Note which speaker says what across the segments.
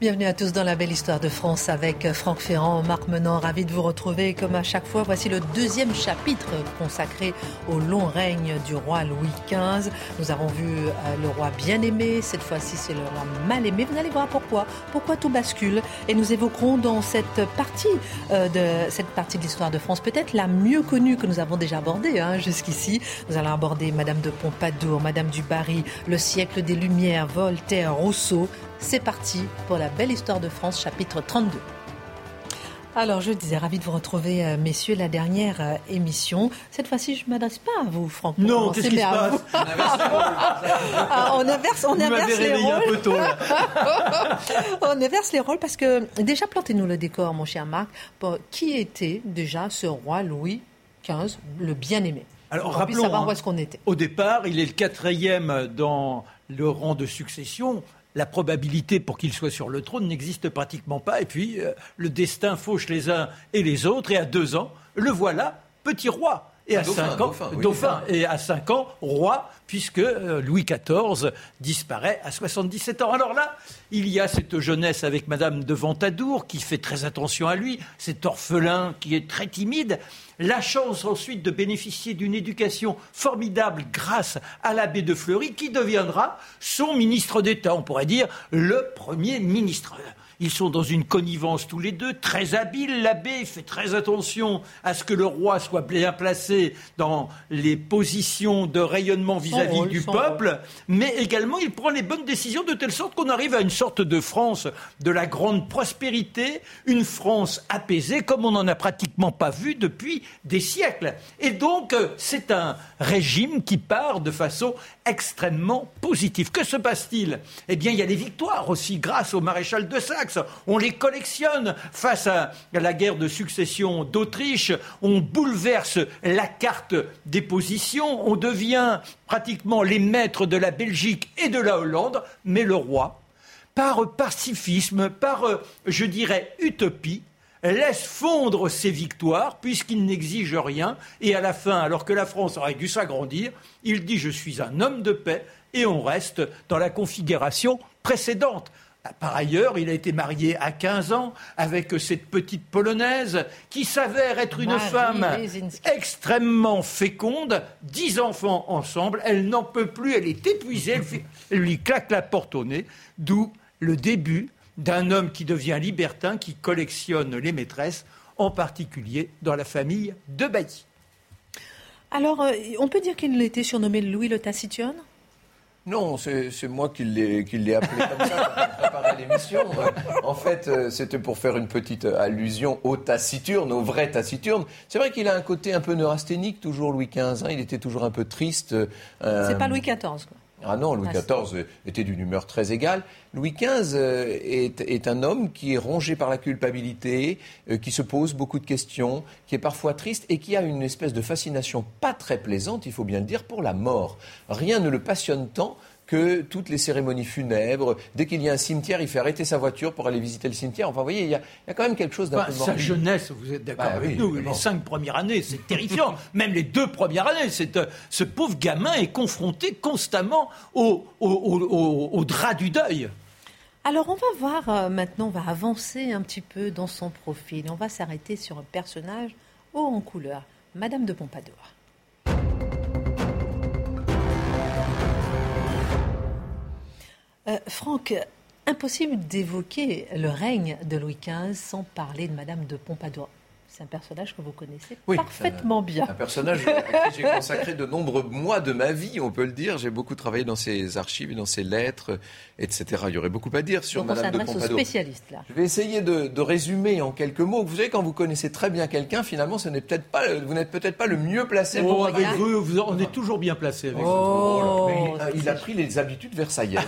Speaker 1: Bienvenue à tous dans la belle histoire de France avec Franck Ferrand, Marc Menant, ravi de vous retrouver. Comme à chaque fois, voici le deuxième chapitre consacré au long règne du roi Louis XV. Nous avons vu euh, le roi bien aimé, cette fois-ci c'est le roi mal aimé. Vous allez voir pourquoi, pourquoi tout bascule. Et nous évoquerons dans cette partie euh, de cette partie de l'histoire de France, peut-être la mieux connue que nous avons déjà abordée hein, jusqu'ici. Nous allons aborder Madame de Pompadour, Madame du Barry, le siècle des Lumières, Voltaire, Rousseau. C'est parti pour la belle histoire de France, chapitre 32. Alors, je disais, ravi de vous retrouver, euh, messieurs, la dernière euh, émission. Cette fois-ci, je ne m'adresse pas à vous, Franck.
Speaker 2: Non, qu'est-ce qui se passe
Speaker 1: ah, On inverse, on inverse les rôles.
Speaker 2: Un peu tôt,
Speaker 1: on inverse les rôles parce que, déjà, plantez-nous le décor, mon cher Marc. qui était déjà ce roi Louis XV, le bien-aimé?
Speaker 2: Alors, rappelons,
Speaker 1: savoir où est-ce qu'on était.
Speaker 2: Au départ, il est le quatrième dans le rang de succession la probabilité pour qu'il soit sur le trône n'existe pratiquement pas. Et puis, euh, le destin fauche les uns et les autres. Et à deux ans, le voilà, petit roi. Et à cinq ans, dauphin, et à cinq ans, roi, puisque euh, Louis XIV disparaît à 77 ans. Alors là, il y a cette jeunesse avec Madame de Ventadour qui fait très attention à lui, cet orphelin qui est très timide, la chance ensuite de bénéficier d'une éducation formidable grâce à l'abbé de Fleury qui deviendra son ministre d'État, on pourrait dire le premier ministre. Ils sont dans une connivence tous les deux, très habiles. L'abbé fait très attention à ce que le roi soit bien placé dans les positions de rayonnement vis-à-vis du peuple, mais également il prend les bonnes décisions de telle sorte qu'on arrive à une sorte de France de la grande prospérité, une France apaisée comme on n'en a pratiquement pas vu depuis des siècles. Et donc c'est un régime qui part de façon extrêmement positive. Que se passe-t-il? Eh bien il y a des victoires aussi grâce au maréchal de Saxe on les collectionne. Face à la guerre de succession d'Autriche, on bouleverse la carte des positions, on devient pratiquement les maîtres de la Belgique et de la Hollande, mais le roi, par pacifisme, par, je dirais, utopie, laisse fondre ses victoires puisqu'il n'exige rien. Et à la fin, alors que la France aurait dû s'agrandir, il dit je suis un homme de paix et on reste dans la configuration précédente. Par ailleurs, il a été marié à 15 ans avec cette petite polonaise qui s'avère être une femme extrêmement féconde, dix enfants ensemble, elle n'en peut plus, elle est épuisée, elle, lui claque la porte au nez, d'où le début d'un homme qui devient libertin, qui collectionne les maîtresses, en particulier dans la famille de Bailly.
Speaker 1: Alors, euh, on peut dire qu'il était surnommé Louis le Taciturne
Speaker 3: non, c'est moi qui l'ai appelé comme ça pour préparer l'émission. En fait, euh, c'était pour faire une petite allusion au taciturne, au vrai taciturne. C'est vrai qu'il a un côté un peu neurasthénique, toujours Louis XV. Hein. il était toujours un peu triste.
Speaker 1: Euh, c'est pas Louis XIV, quoi.
Speaker 3: Ah non, Louis XIV était d'une humeur très égale. Louis XV euh, est, un homme qui est rongé par la culpabilité, qui se pose beaucoup de questions, qui est parfois triste et qui a une espèce de fascination pas très plaisante, il faut bien le dire, pour la mort. Rien ne le passionne tant que toutes les cérémonies funèbres. Dès qu'il y a un cimetière, il fait arrêter sa voiture pour aller visiter le cimetière. Enfin, vous voyez, il y a, quand même quelque chose d'un peu
Speaker 2: Sa jeunesse, vous êtes d'accord bah avec nous, les cinq premières années, c'est terrifiant. même les deux premières années, euh, ce pauvre gamin est confronté constamment au, au, drap du deuil.
Speaker 1: Alors on va voir euh, maintenant, on va avancer un petit peu dans son profil. On va s'arrêter sur un personnage haut en couleur, Madame de Pompadour. Euh, Franck, impossible d'évoquer le règne de Louis XV sans parler de Madame de Pompadour. C'est un personnage que vous connaissez parfaitement bien.
Speaker 3: Un personnage à qui j'ai consacré de nombreux mois de ma vie, on peut le dire. J'ai beaucoup travaillé dans ses archives, dans ses lettres, etc. Il y aurait beaucoup à dire sur
Speaker 1: Donc
Speaker 3: Madame
Speaker 1: on
Speaker 3: de Pompadour.
Speaker 1: aux spécialistes là.
Speaker 3: Je vais essayer de, résumer en quelques mots. Vous savez, quand vous connaissez très bien quelqu'un, finalement, ce n'est peut-être pas, vous n'êtes peut-être pas le mieux placé pour.
Speaker 2: Oh, avec vous, on est toujours bien placé avec
Speaker 1: oh,
Speaker 3: vous. il, a pris les habitudes versaillaises.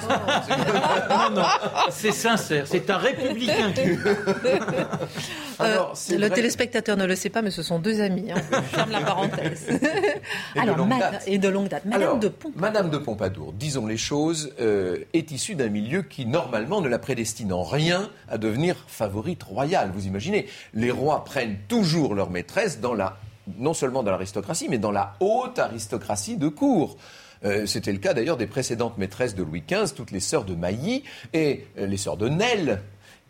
Speaker 2: non, non, c'est sincère. C'est un républicain qui.
Speaker 1: Euh, le téléspectateur ne le sait pas, mais ce sont deux amis. Hein. ferme la parenthèse.
Speaker 3: Et, Alors, de longue
Speaker 1: date. et de longue date. Madame de Pompadour.
Speaker 3: Madame de Pompadour, disons les choses, euh, est issue d'un milieu qui, normalement, ne la prédestine en rien à devenir favorite royale. Vous imaginez, les rois prennent toujours leur maîtresse dans la, non seulement dans l'aristocratie, mais dans la haute aristocratie de cour. Euh, c'était le cas d'ailleurs des précédentes maîtresses de Louis XV, toutes les sœurs de Mailly et les sœurs de Nesle,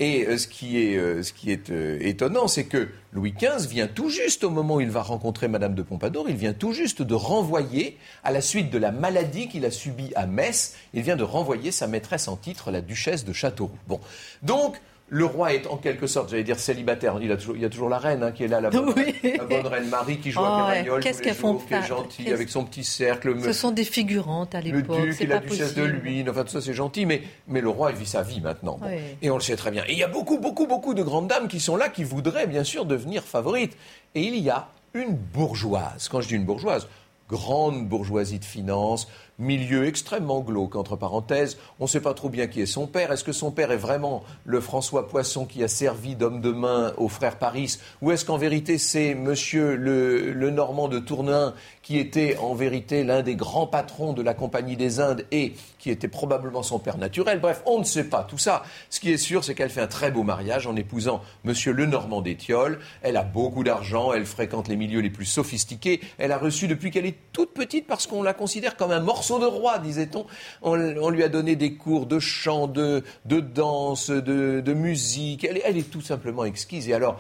Speaker 3: et euh, ce qui est, euh, euh, étonnant, c'est que Louis XV vient tout juste, au moment où il va rencontrer Madame de Pompadour, il vient tout juste de renvoyer, à la suite de la maladie qu'il a subie à Metz, il vient de renvoyer sa maîtresse en titre, la duchesse de Châteauroux. Bon. Donc, le roi est en quelque sorte, j'allais dire, célibataire. Il, a toujours, il y a toujours la reine hein, qui est là, la bonne, reine Marie qui joue à
Speaker 1: oh, Qu'est-ce qu'elles font
Speaker 3: qui est gentille avec son petit cercle.
Speaker 1: Ce sont des figurantes à l'époque.
Speaker 3: Le duc et la duchesse de Luynes, enfin tout ça c'est gentil, mais, mais le roi il vit sa vie maintenant. Et on le sait très bien. Et il y a beaucoup, beaucoup, beaucoup de grandes dames qui sont là, qui voudraient bien sûr devenir favorites. Et il y a une bourgeoise. Quand je dis une bourgeoise, grande bourgeoisie de finance, milieu extrêmement glauque, entre parenthèses. On ne sait pas trop bien qui est son père. Est-ce que son père est vraiment le François Poisson qui a servi d'homme de main au frère Paris? Ou est-ce qu'en vérité c'est monsieur le, le de Tournin qui était en vérité l'un des grands patrons de la Compagnie des Indes et qui était probablement son père naturel? Bref, on ne sait pas tout ça. Ce qui est sûr, c'est qu'elle fait un très beau mariage en épousant Monsieur Lenormand d'Étiole. Elle a beaucoup d'argent, elle fréquente les milieux les plus sophistiqués. Elle a reçu depuis qu'elle est toute petite, parce qu'on la considère comme un morceau de roi, disait-on. On, lui a donné des cours de chant, de, danse, de, musique. Elle, elle est tout simplement exquise. Et alors,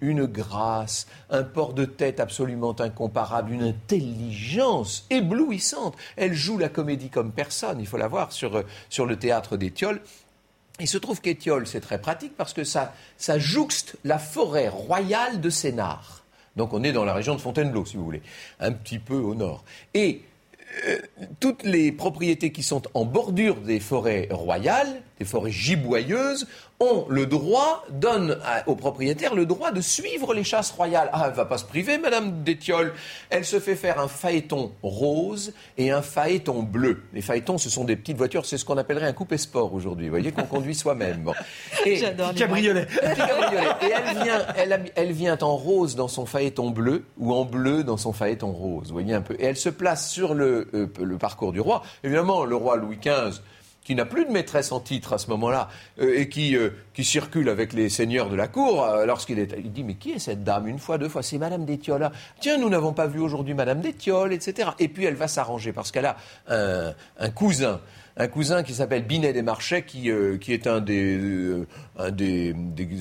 Speaker 3: une grâce, un port de tête absolument incomparable, une intelligence éblouissante. Elle joue la comédie comme personne, il faut la voir sur, sur le théâtre d'Étiole. Il se trouve qu'Étiole, c'est très pratique parce que ça, ça jouxte la forêt royale de Sénart. Donc on est dans la région de Fontainebleau, si vous voulez, un petit peu au nord. Et toutes les propriétés qui sont en bordure des forêts royales, des forêts giboyeuses, ont le droit, donnent aux propriétaires le droit de suivre les chasses royales. Ah, elle va pas se priver, Madame d'Étiole. Elle se fait faire un phaéton rose et un phaéton bleu. Les phaétons, ce sont des petites voitures, c'est ce qu'on appellerait un coupé sport aujourd'hui. Vous voyez qu'on conduit soi-même.
Speaker 1: Et, J'adore
Speaker 2: cabriolet.
Speaker 3: Et elle vient, elle, vient en rose dans son phaéton bleu ou en bleu dans son phaéton rose. Vous voyez un peu. Et elle se place sur le, euh, le parcours du roi. Évidemment, le roi Louis XV qui n'a plus de maîtresse en titre à ce moment-là, euh, et qui, euh, qui circule avec les seigneurs de la cour, euh, lorsqu'il est... Il dit, mais qui est cette dame Une fois, deux fois, c'est Madame d'Étiole. Tiens, nous n'avons pas vu aujourd'hui Madame d'Étiole, etc. Et puis elle va s'arranger, parce qu'elle a un, cousin un cousin qui s'appelle Binet des Marchais, qui, qui est un, des, un des,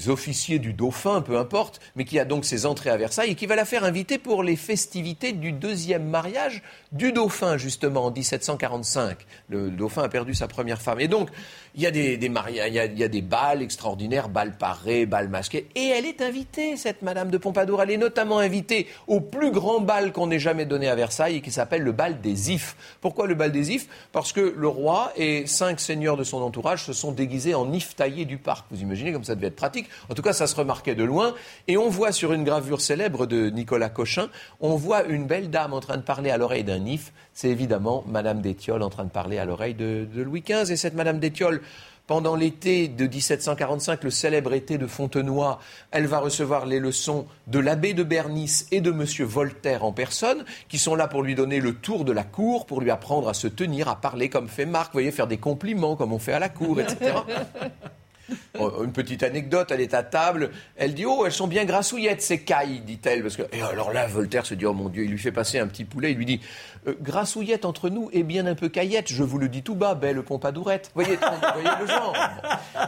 Speaker 3: officiers du dauphin, peu importe, mais qui a donc ses entrées à Versailles et qui va la faire inviter pour les festivités du deuxième mariage du dauphin, justement, en 1745. Le dauphin a perdu sa première femme. Et donc, il y a des, des il y a, des balles extraordinaires, balles parées, balles masquées. Et elle est invitée, cette Madame de Pompadour. Elle est notamment invitée au plus grand bal qu'on ait jamais donné à Versailles et qui s'appelle le bal des ifs. Pourquoi le bal des ifs? Parce que le roi et cinq seigneurs de son entourage se sont déguisés en if taillés du parc. Vous imaginez comme ça devait être pratique. En tout cas, ça se remarquait de loin. Et on voit sur une gravure célèbre de Nicolas Cochin, on voit une belle dame en train de parler à l'oreille d'un if. C'est évidemment Madame d'Étiole en train de parler à l'oreille de, Louis XV. Et cette Madame d'Étiole pendant l'été de 1745, le célèbre été de Fontenoy, elle va recevoir les leçons de l'abbé de Bernice et de M. Voltaire en personne, qui sont là pour lui donner le tour de la cour, pour lui apprendre à se tenir, à parler comme fait Marc, vous voyez, faire des compliments comme on fait à la cour, etc. Une petite anecdote, elle est à table, elle dit Oh, elles sont bien grassouillettes, ces cailles, dit-elle. Parce que... Et alors là, Voltaire se dit Oh mon Dieu, il lui fait passer un petit poulet, il lui dit euh, Grassouillette entre nous et bien un peu caillette, je vous le dis tout bas, belle Pompadourette. Vous voyez, voyez le genre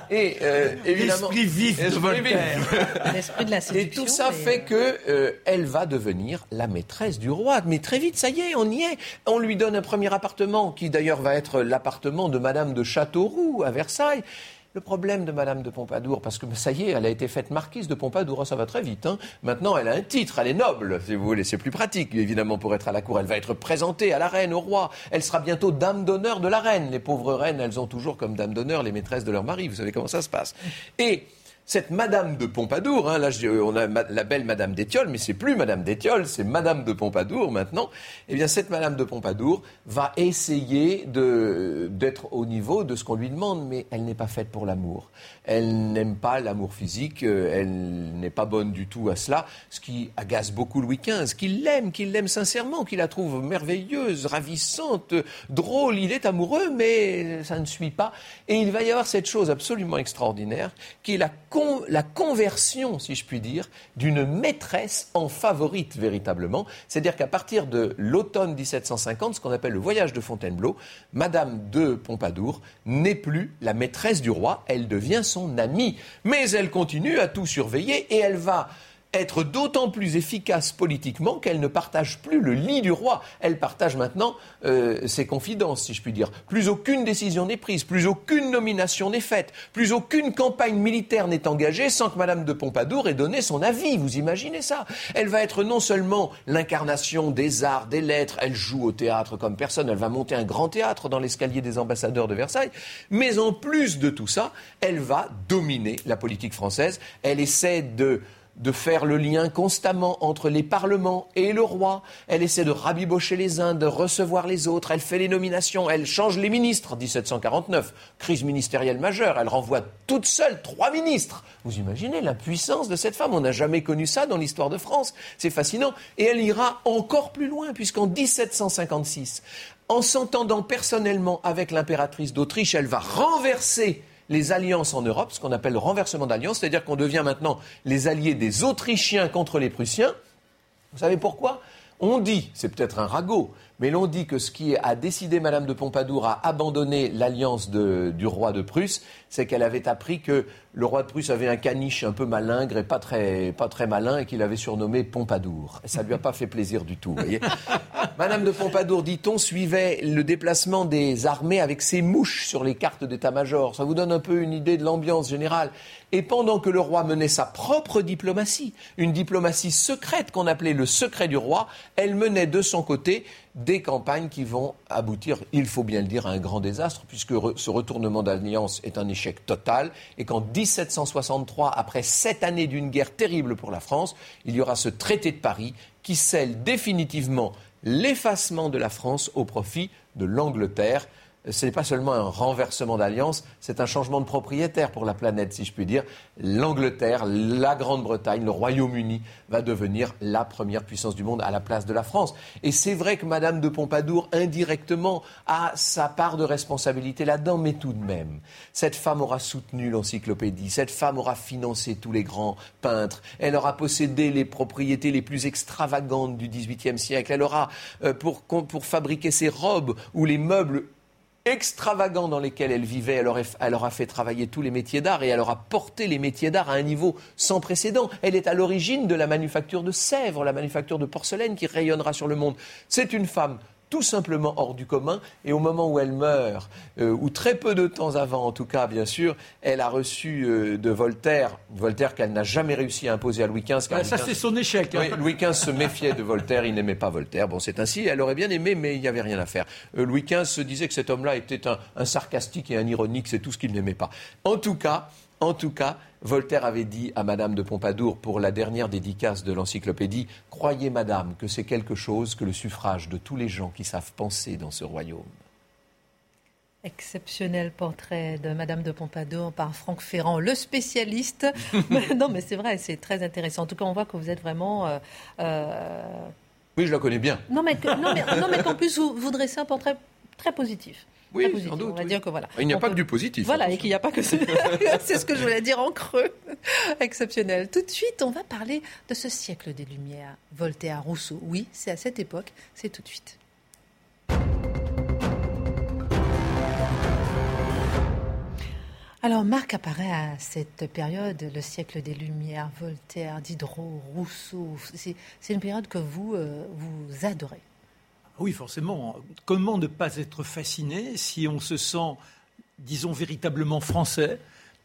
Speaker 2: Et euh, évidemment. L'esprit vif de Voltaire.
Speaker 1: L'esprit de la séduction.
Speaker 3: Et tout ça fait que euh, elle va devenir la maîtresse du roi. Mais très vite, ça y est, on y est. On lui donne un premier appartement, qui d'ailleurs va être l'appartement de Madame de Châteauroux à Versailles. Le problème de Madame de Pompadour, parce que ça y est, elle a été faite marquise de Pompadour, oh, ça va très vite. Hein. Maintenant, elle a un titre, elle est noble, si vous voulez. C'est plus pratique, évidemment, pour être à la cour. Elle va être présentée à la reine, au roi. Elle sera bientôt dame d'honneur de la reine. Les pauvres reines, elles ont toujours comme dame d'honneur les maîtresses de leur mari. Vous savez comment ça se passe. Et cette Madame de Pompadour, hein, là on a la belle Madame d'Étiole, mais c'est plus Madame d'Étiole, c'est Madame de Pompadour maintenant. Eh bien, cette Madame de Pompadour va essayer d'être au niveau de ce qu'on lui demande, mais elle n'est pas faite pour l'amour. Elle n'aime pas l'amour physique, euh, elle n'est pas bonne du tout à cela, ce qui agace beaucoup Louis XV, qu'il l'aime, qu'il l'aime sincèrement, qu'il la trouve merveilleuse, ravissante, drôle. Il est amoureux, mais ça ne suit pas. Et il va y avoir cette chose absolument extraordinaire, qui est la la conversion, si je puis dire, d'une maîtresse en favorite véritablement. C'est-à-dire qu'à partir de l'automne 1750, ce qu'on appelle le voyage de Fontainebleau, Madame de Pompadour n'est plus la maîtresse du roi, elle devient son amie. Mais elle continue à tout surveiller et elle va être d'autant plus efficace politiquement qu'elle ne partage plus le lit du roi. Elle partage maintenant euh, ses confidences, si je puis dire. Plus aucune décision n'est prise, plus aucune nomination n'est faite, plus aucune campagne militaire n'est engagée sans que Madame de Pompadour ait donné son avis. Vous imaginez ça Elle va être non seulement l'incarnation des arts, des lettres, elle joue au théâtre comme personne, elle va monter un grand théâtre dans l'escalier des ambassadeurs de Versailles, mais en plus de tout ça, elle va dominer la politique française. Elle essaie de de faire le lien constamment entre les parlements et le roi. Elle essaie de rabibocher les uns, de recevoir les autres. Elle fait les nominations. Elle change les ministres. 1749, crise ministérielle majeure. Elle renvoie toute seule trois ministres. Vous imaginez la puissance de cette femme. On n'a jamais connu ça dans l'histoire de France. C'est fascinant. Et elle ira encore plus loin, puisqu'en 1756, en s'entendant personnellement avec l'impératrice d'Autriche, elle va renverser les alliances en Europe, ce qu'on appelle le renversement d'alliance, c'est-à-dire qu'on devient maintenant les alliés des Autrichiens contre les Prussiens. Vous savez pourquoi? On dit, c'est peut-être un ragot, mais l'on dit que ce qui a décidé Madame de Pompadour à abandonner l'alliance du roi de Prusse, c'est qu'elle avait appris que le roi de Prusse avait un caniche un peu malingre et pas très, pas très malin et qu'il avait surnommé Pompadour. Et ça ne lui a pas fait plaisir du tout. Voyez Madame de Pompadour, dit-on, suivait le déplacement des armées avec ses mouches sur les cartes d'état-major. Ça vous donne un peu une idée de l'ambiance générale. Et pendant que le roi menait sa propre diplomatie, une diplomatie secrète qu'on appelait le secret du roi, elle menait de son côté des campagnes qui vont aboutir, il faut bien le dire, à un grand désastre, puisque ce retournement d'alliance est un échec total, et qu'en 1763, après sept années d'une guerre terrible pour la France, il y aura ce traité de Paris qui scelle définitivement l'effacement de la France au profit de l'Angleterre ce n'est pas seulement un renversement d'alliance, c'est un changement de propriétaire pour la planète, si je puis dire. L'Angleterre, la Grande-Bretagne, le Royaume-Uni va devenir la première puissance du monde à la place de la France. Et c'est vrai que Madame de Pompadour, indirectement, a sa part de responsabilité là-dedans, mais tout de même, cette femme aura soutenu l'encyclopédie, cette femme aura financé tous les grands peintres, elle aura possédé les propriétés les plus extravagantes du XVIIIe siècle, elle aura, euh, pour, pour fabriquer ses robes ou les meubles extravagants dans lesquels elle vivait. Elle, aura fait travailler tous les métiers d'art et elle aura porté les métiers d'art à un niveau sans précédent. Elle est à l'origine de la manufacture de Sèvres, la manufacture de porcelaine qui rayonnera sur le monde. C'est une femme tout simplement hors du commun. Et au moment où elle meurt, euh, ou très peu de temps avant en tout cas, bien sûr, elle a reçu euh, de Voltaire, Voltaire qu'elle n'a jamais réussi à imposer à Louis XV.
Speaker 2: Ah, ça, c'est son échec.
Speaker 3: Hein. Louis XV se méfiait de Voltaire, il n'aimait pas Voltaire. Bon, c'est ainsi, elle aurait bien aimé, mais il n'y avait rien à faire. Euh, Louis XV se disait que cet homme-là était un, un sarcastique et un ironique, c'est tout ce qu'il n'aimait pas. En tout cas, en tout cas, Voltaire avait dit à Madame de Pompadour pour la dernière dédicace de l'encyclopédie Croyez, Madame, que c'est quelque chose que le suffrage de tous les gens qui savent penser dans ce royaume.
Speaker 1: Exceptionnel portrait de Madame de Pompadour par Franck Ferrand, le spécialiste. non, mais c'est vrai, c'est très intéressant. En tout cas, on voit que vous êtes vraiment. Euh,
Speaker 3: euh, oui, je la connais bien.
Speaker 1: Non, mais, non, mais, qu'en plus, vous, vous dressez un portrait très positif.
Speaker 3: Oui, sans doute. On va dire que voilà. Il n'y a pas que du positif.
Speaker 1: Voilà, et qu'il n'y a pas que c'est ce que je voulais dire en creux. Exceptionnel. Tout de suite, on va parler de ce siècle des Lumières. Voltaire, Rousseau. Oui, c'est à cette époque. C'est tout de suite. Alors Marc apparaît à cette période, le siècle des Lumières, Voltaire, Diderot, Rousseau. C'est une période que vous, euh, vous adorez.
Speaker 2: Oui, forcément. Comment ne pas être fasciné si on se sent, disons, véritablement français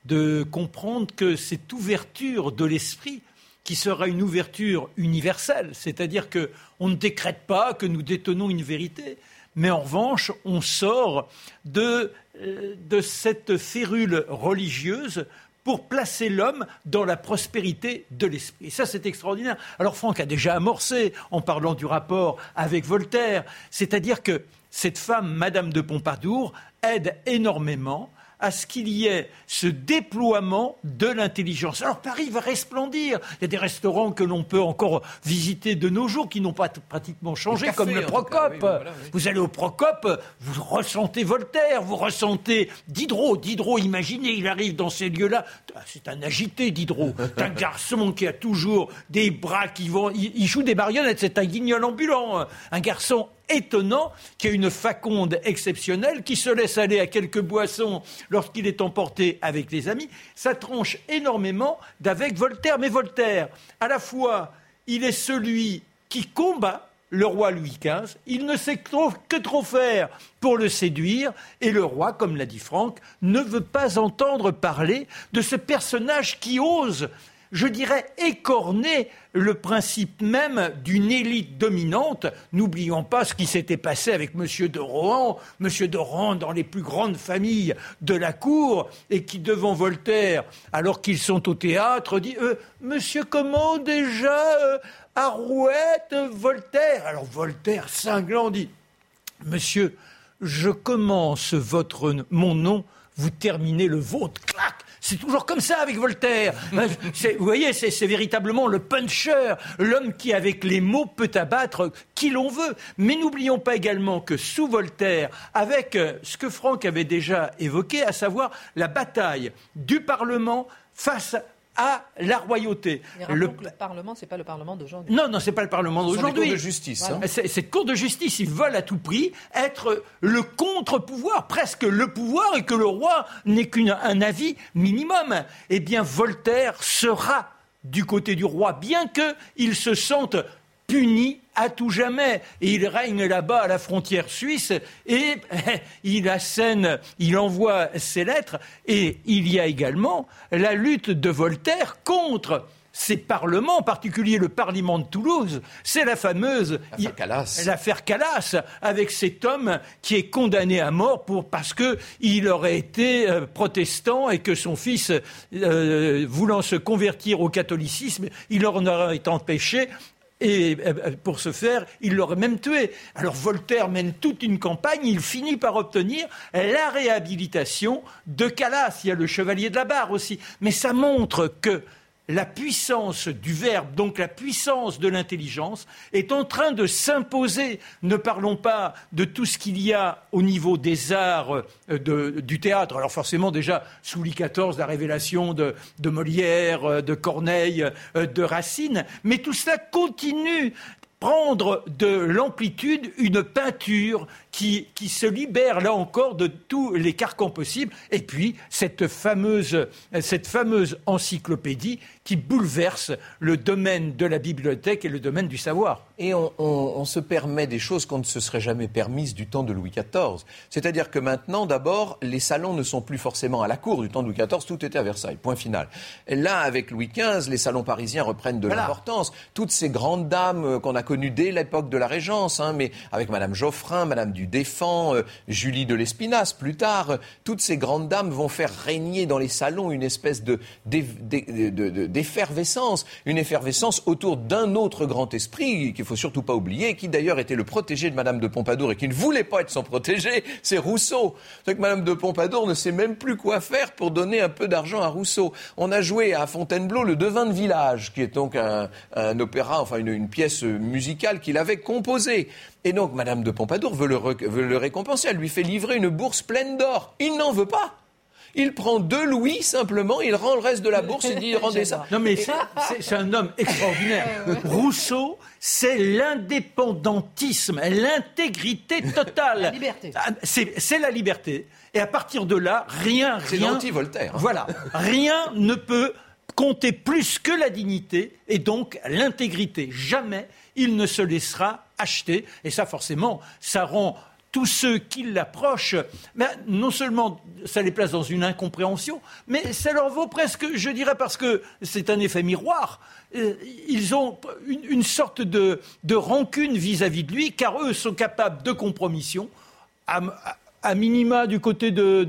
Speaker 2: de comprendre que cette ouverture de l'esprit qui sera une ouverture universelle, c'est-à-dire qu'on ne décrète pas que nous détenons une vérité, mais en revanche, on sort de, euh, de cette férule religieuse pour placer l'homme dans la prospérité de l'esprit. Ça, c'est extraordinaire. Alors, Franck a déjà amorcé en parlant du rapport avec Voltaire, c'est-à-dire que cette femme, Madame de Pompadour, aide énormément à ce qu'il y ait ce déploiement de l'intelligence. Alors Paris va resplendir. Il y a des restaurants que l'on peut encore visiter de nos jours qui n'ont pas pratiquement changé, comme le Procope. Vous allez au Procope, vous ressentez Voltaire, vous ressentez Diderot. Diderot, imaginez, il arrive dans ces lieux-là. Ah, c'est un agité, Diderot. C'est un garçon qui a toujours des bras qui vont. Il joue des marionnettes, c'est un guignol ambulant. Un garçon étonnant, qui a une faconde exceptionnelle, qui se laisse aller à quelques boissons lorsqu'il est emporté avec les amis. Ça tranche énormément d'avec Voltaire. Mais Voltaire, à la fois, il est celui qui combat le roi Louis XV, il ne sait que trop faire pour le séduire, et le roi, comme l'a dit Franck, ne veut pas entendre parler de ce personnage qui ose je dirais, écorner le principe même d'une élite dominante. N'oublions pas ce qui s'était passé avec M. de Rohan, M. de Rohan dans les plus grandes familles de la cour, et qui, devant Voltaire, alors qu'ils sont au théâtre, dit euh, Monsieur comment déjà euh, Voltaire? Alors Voltaire, cinglant, dit Monsieur, je commence votre, mon nom, vous terminez le vôtre. Clac c'est toujours comme ça avec Voltaire. vous voyez, c'est véritablement le puncher, l'homme qui, avec les mots, peut abattre qui l'on veut. Mais n'oublions pas également que sous Voltaire, avec euh, ce que Franck avait déjà évoqué, à savoir la bataille du Parlement face à la royauté.
Speaker 1: Le... Parlement, c'est pas le Parlement d'aujourd'hui.
Speaker 2: Non, non, c'est pas le Parlement d'aujourd'hui.
Speaker 3: Cour de justice. Hein.
Speaker 2: Cette Cour de justice, ils veulent à tout prix être le contre-pouvoir, presque le pouvoir, et que le roi n'ait qu'un avis minimum. Eh bien, Voltaire sera du côté du roi, bien qu'il se sente puni à tout jamais. Et il règne là-bas à la frontière suisse et il assène, il envoie ses lettres. Et il y a également la lutte de Voltaire contre ces parlements, en particulier le Parlement de Toulouse, c'est la fameuse
Speaker 3: l'affaire
Speaker 2: Calas. avec cet homme qui est condamné à mort pour parce que il aurait été euh, protestant et que son fils, euh, voulant se convertir au catholicisme, il en aurait été empêché et euh, euh, pour ce faire, il l'aurait même tué. Alors Voltaire mène toute une campagne, il finit par obtenir la réhabilitation de Calas. Il y a le chevalier de la barre aussi. Mais ça montre que la puissance du verbe, donc la puissance de l'intelligence, est en train de s'imposer. Ne parlons pas de tout ce qu'il y a au niveau des arts euh, du théâtre. Alors forcément déjà sous Louis XIV, la révélation de, Molière, euh, de Corneille, euh, de Racine, mais tout cela continue prendre de l'amplitude une peinture qui, qui, se libère là encore de tous les carcans possibles, et puis cette fameuse, cette fameuse encyclopédie qui bouleverse le domaine de la bibliothèque et le domaine du savoir.
Speaker 3: Et on, se permet des choses qu'on ne se serait jamais permises du temps de Louis XIV. C'est-à-dire que maintenant, d'abord, les salons ne sont plus forcément à la cour. Du temps de Louis XIV, tout était à Versailles. Point final. Et là, avec Louis XV, les salons parisiens reprennent de l'importance. Toutes ces grandes dames euh, qu'on a connues dès l'époque de la Régence, hein, mais avec Madame Geoffrin, Madame du Défend, euh, Julie de l'Espinasse, plus tard, euh, toutes ces grandes dames vont faire régner dans les salons une espèce de, d'effervescence, une effervescence autour d'un autre grand esprit qu'il faut surtout pas oublier, qui d'ailleurs était le protégé de Madame de Pompadour et qui ne voulait pas être son protégé, c'est Rousseau. C'est que Madame de Pompadour ne sait même plus quoi faire pour donner un peu d'argent à Rousseau. On a joué à Fontainebleau le Devin de village, qui est donc un, opéra, enfin une, pièce musicale qu'il avait composée. Et donc Madame de Pompadour veut le, veut le récompenser. Elle lui fait livrer une bourse pleine d'or. Il n'en veut pas. Il prend deux louis simplement, il rend le reste de la bourse et dit rendez ça.
Speaker 2: Non mais ça, c'est un homme extraordinaire. Rousseau, c'est l'indépendantisme, l'intégrité totale.
Speaker 1: La liberté.
Speaker 2: Ah, c'est la liberté. Et à partir de là, rien, rien.
Speaker 3: C'est l'anti-Voltaire.
Speaker 2: Hein. Voilà, rien ne peut compter plus que la dignité et donc l'intégrité. Jamais il ne se laissera acheter. Et ça, forcément, ça rend tous ceux qui l'approchent, ben, non seulement ça les place dans une incompréhension, mais ça leur vaut presque, je dirais, parce que c'est un effet miroir, euh, ils ont une, sorte de, rancune vis-à-vis de lui, car eux sont capables de compromission. Minima du côté de,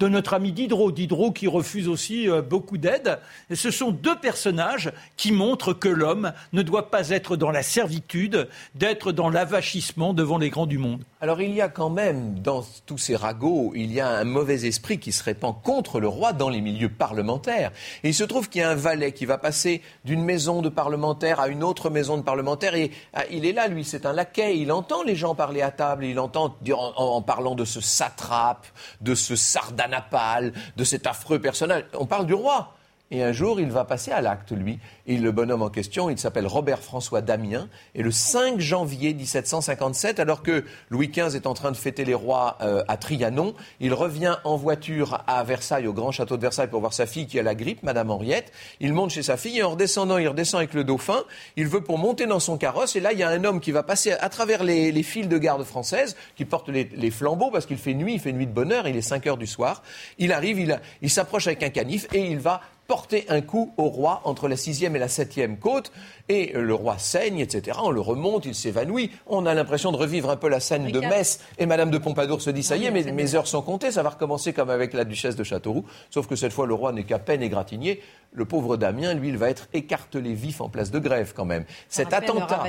Speaker 2: notre ami Diderot, Diderot qui refuse aussi euh, beaucoup d'aide. Ce sont deux personnages qui montrent que l'homme ne doit pas être dans la servitude, d'être dans l'avachissement devant les grands du monde.
Speaker 3: Alors il y a quand même dans tous ces ragots, il y a un mauvais esprit qui se répand contre le roi dans les milieux parlementaires. Il se trouve qu'il y a un valet qui va passer d'une maison de parlementaire à une autre maison de parlementaire et ah, il est là, lui, c'est un laquais, il entend les gens parler à table, il entend en, en parlant de ce satrape, de ce sardanapale, de cet affreux personnage. On parle du roi. Et un jour, il va passer à l'acte, lui. Et le bonhomme en question, il s'appelle Robert-François Damien. Et le 5 janvier 1757, alors que Louis XV est en train de fêter les rois euh, à Trianon, il revient en voiture à Versailles, au grand château de Versailles, pour voir sa fille qui a la grippe, Madame Henriette. Il monte chez sa fille et en redescendant, il redescend avec le dauphin. Il veut pour monter dans son carrosse. Et là, il y a un homme qui va passer à travers les, les files de garde françaises, qui porte les, les flambeaux parce qu'il fait nuit, il fait nuit de bonne heure, il est 5 heures du soir. Il arrive, il, il s'approche avec un canif et il va porter un coup au roi entre la sixième et la septième côte. Et le roi saigne, etc. On le remonte, il s'évanouit. On a l'impression de revivre un peu la scène de Metz. Et Madame de Pompadour se dit ça y est, mes, heures sont comptées, ça va recommencer comme avec la duchesse de Châteauroux. Sauf que cette fois, le roi n'est qu'à peine égratigné. Le pauvre Damien, lui, il va être écartelé vif en place de grève quand même.
Speaker 1: Cet attentat.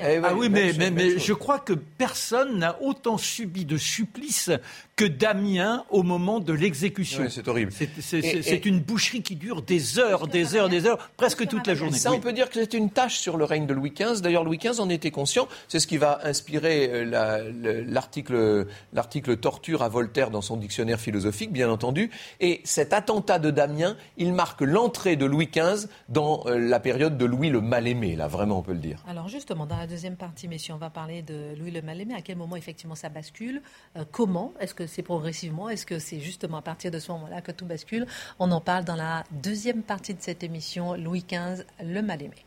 Speaker 2: Eh ah oui, mais, mais, je crois que personne n'a autant subi de supplice que Damien au moment de l'exécution.
Speaker 3: c'est horrible.
Speaker 2: C'est une boucherie qui dure des heures, des heures, des heures, presque toute la journée.
Speaker 3: Ça, on peut dire que c'est une tâche sur le règne de Louis XV. D'ailleurs, Louis XV en était conscient. C'est ce qui va inspirer euh, l'article torture à Voltaire dans son dictionnaire philosophique, bien entendu. Et cet attentat de Damien, il marque l'entrée de Louis XV dans euh, la période de Louis le Mal-Aimé, là, vraiment, on peut le dire.
Speaker 1: Alors, justement, dans la deuxième partie, messieurs, on va parler de Louis le Mal-Aimé. À quel moment, effectivement, ça bascule? Euh, Comment Est-ce que c'est progressivement Est-ce que c'est justement à partir de ce moment-là que tout bascule? On en parle dans la deuxième partie de cette émission, Louis XV, le mal-aimé.